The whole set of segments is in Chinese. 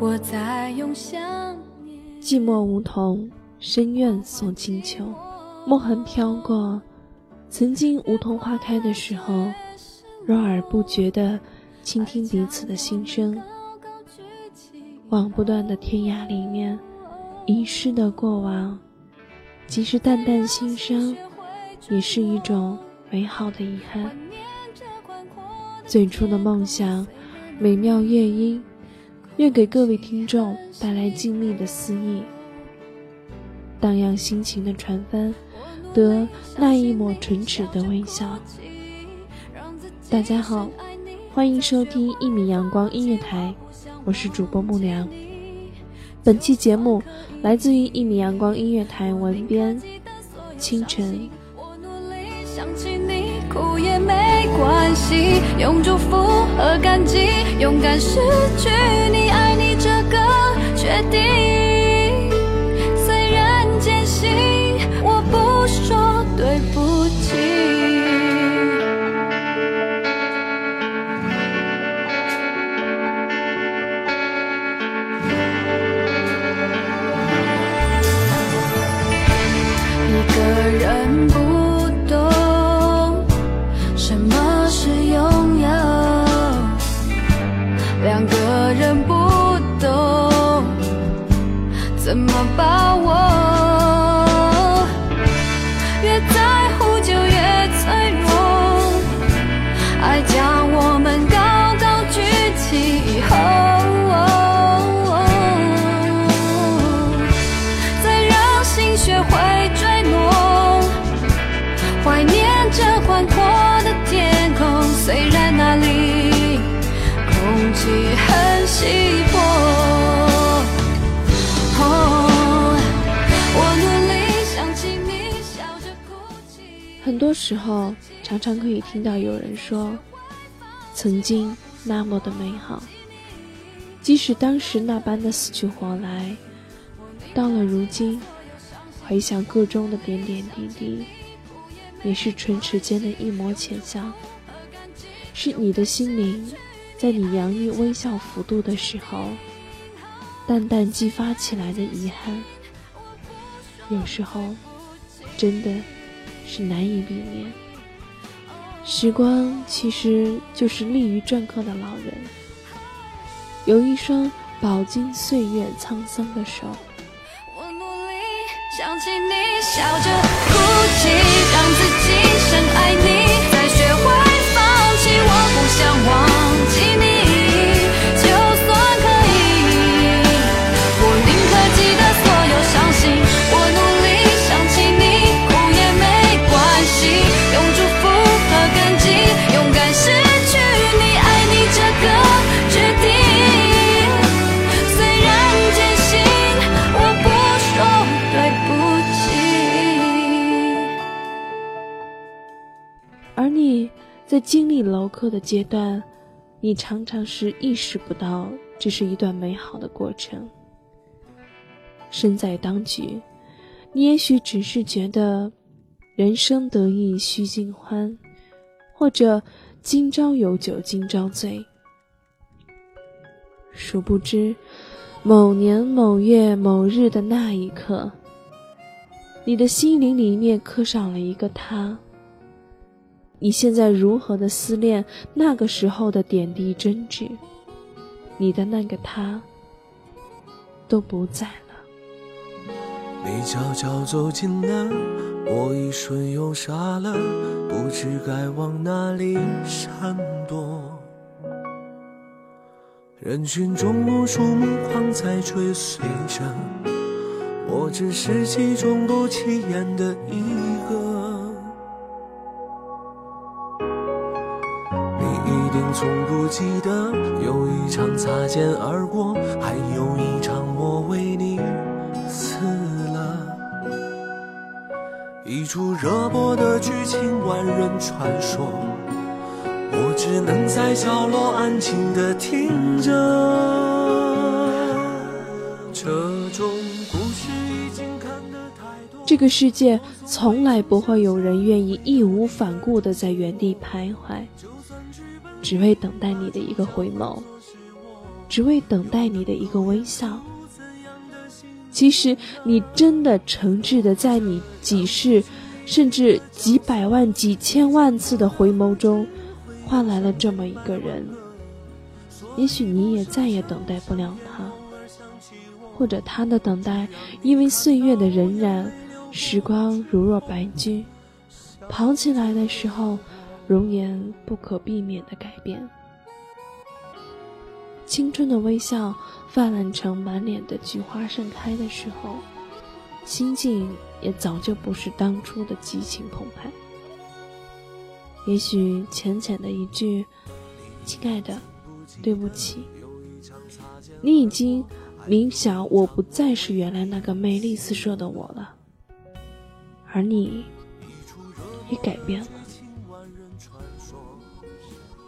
我在用想念。寂寞梧桐，深院送清秋。梦痕飘过，曾经梧桐花开的时候，若而不觉地倾听彼此的心声。往不断的天涯里面，遗失的过往，即使淡淡心伤，也是一种美好的遗憾。最初的梦想，美妙乐音，愿给各位听众带来静谧的思意，荡漾心情的船帆，得那一抹唇齿的微笑。大家好，欢迎收听一米阳光音乐台，我是主播木良。本期节目来自于一米阳光音乐台文编清晨。我努力想起你，哭也没关系用祝福和感激，勇敢失去你，爱你这个决定。很多时候，常常可以听到有人说：“曾经那么的美好，即使当时那般的死去活来，到了如今，回想个中的点点滴滴，也是唇齿间的一抹浅笑，是你的心灵，在你洋溢微笑幅度的时候，淡淡激发起来的遗憾，有时候，真的。”是难以避免。时光其实就是利于篆刻的老人，有一双饱经岁月沧桑的手。我努力想起你，笑着哭泣，让自己深爱你，在经历楼课的阶段，你常常是意识不到这是一段美好的过程。身在当局，你也许只是觉得人生得意须尽欢，或者今朝有酒今朝醉。殊不知，某年某月某日的那一刻，你的心灵里面刻上了一个他。你现在如何的思念那个时候的点滴真挚？你的那个他都不在了。你悄悄走近了，我一瞬又傻了，不知该往哪里闪躲。人群中无数目光在追随着，我只是其中不起眼的一从不记得，有一场擦肩而过，还有一场我为你死了。一出热播的剧情，万人传说。我只能在角落安静的听着。这种故事已经看得太多。这个世界从来不会有人愿意义无反顾的在原地徘徊，只为等待你的一个回眸，只为等待你的一个微笑。其实，你真的诚挚的在你几世，甚至几百万、几千万次的回眸中。换来了这么一个人，也许你也再也等待不了他，或者他的等待因为岁月的荏苒，时光如若白驹，跑起来的时候，容颜不可避免的改变。青春的微笑泛滥成满脸的菊花盛开的时候，心境也早就不是当初的激情澎湃。也许浅浅的一句“亲爱的，对不起”，你已经明晓我不再是原来那个魅力四射的我了，而你也改变了。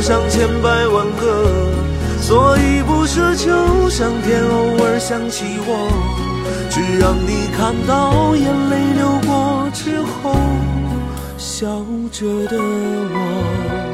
上千百万个，所以不奢求上天偶尔想起我。只让你看到眼泪流过之后，笑着的我。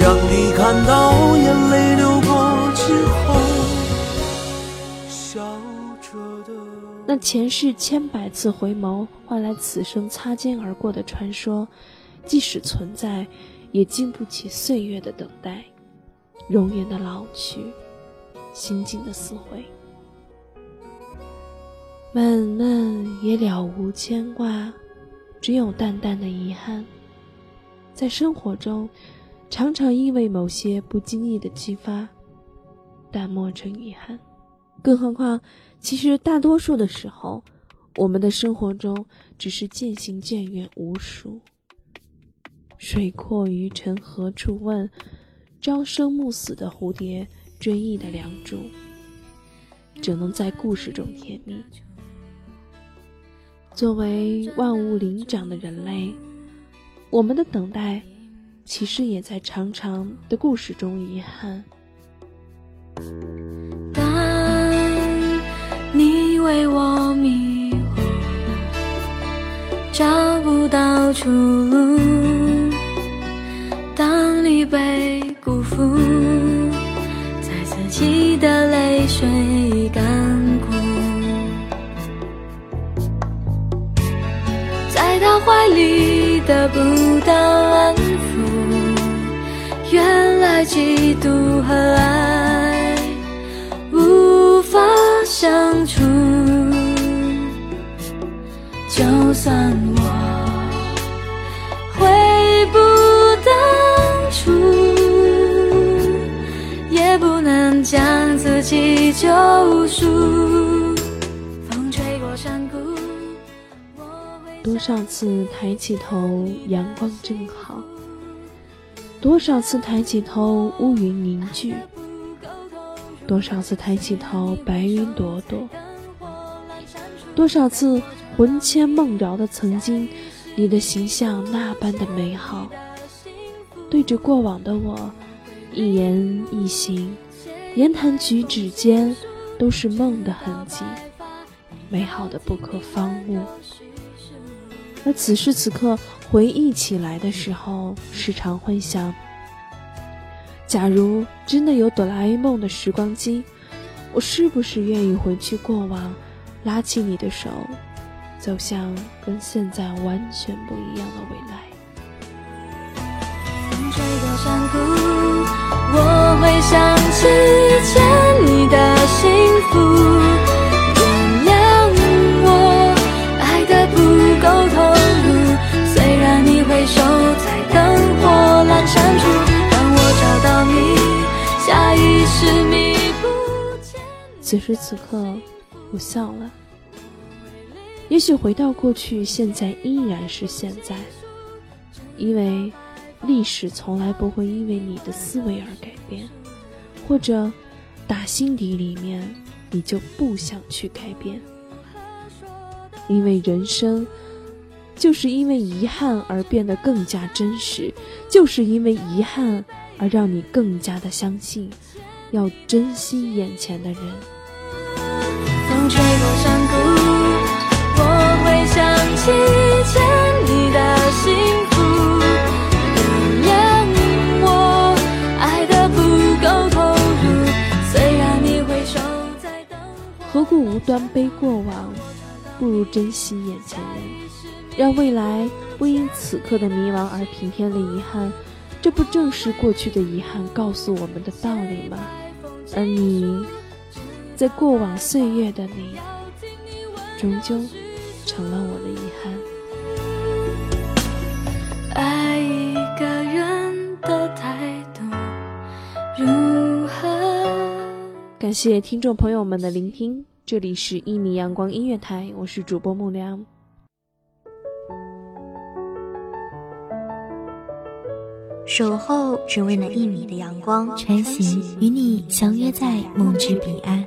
让你看到眼泪流过之后，笑着的。那前世千百次回眸。换来此生擦肩而过的传说，即使存在，也经不起岁月的等待，容颜的老去，心境的撕毁。闷闷也了无牵挂，只有淡淡的遗憾。在生活中，常常因为某些不经意的激发，淡漠成遗憾。更何况，其实大多数的时候。我们的生活中只是渐行渐远无数。水阔鱼沉何处问？朝生暮死的蝴蝶，追忆的梁祝，只能在故事中甜蜜。作为万物灵长的人类，我们的等待，其实也在长长的故事中遗憾。当你为我迷惑，找不到出路；当你被辜负，在自己的泪水已干枯，在他怀里得不到安抚。原来嫉妒和爱无法相处。就算我回不当初，也不能将自己救赎。风吹过山谷，我会多少次抬起头，阳光正好；多少次抬起头，乌云凝聚；多少次抬起头，白云朵朵；多少次魂牵梦绕的曾经，你的形象那般的美好。对着过往的我，一言一行，言谈举止间，都是梦的痕迹，美好的不可方物。而此时此刻回忆起来的时候，时常会想：假如真的有哆啦 A 梦的时光机，我是不是愿意回去过往，拉起你的手，走向跟现在完全不一样的未来？风吹过山谷，此时此刻，我笑了。也许回到过去，现在依然是现在，因为历史从来不会因为你的思维而改变，或者打心底里面你就不想去改变，因为人生就是因为遗憾而变得更加真实，就是因为遗憾而让你更加的相信，要珍惜眼前的人。风吹过山谷，我会想起以前你的幸福。原谅我爱的不够投入，虽然你回首在灯火。何故无端悲过往，不如珍惜眼前人，让未来不因此刻的迷茫而平添了遗憾。这不正是过去的遗憾告诉我们的道理吗？而你，在过往岁月的你，终究成了我的遗憾。爱一个人的态度如何？感谢听众朋友们的聆听，这里是一米阳光音乐台，我是主播木良。守候只为那一米的阳光，穿行与你相约在梦之彼岸。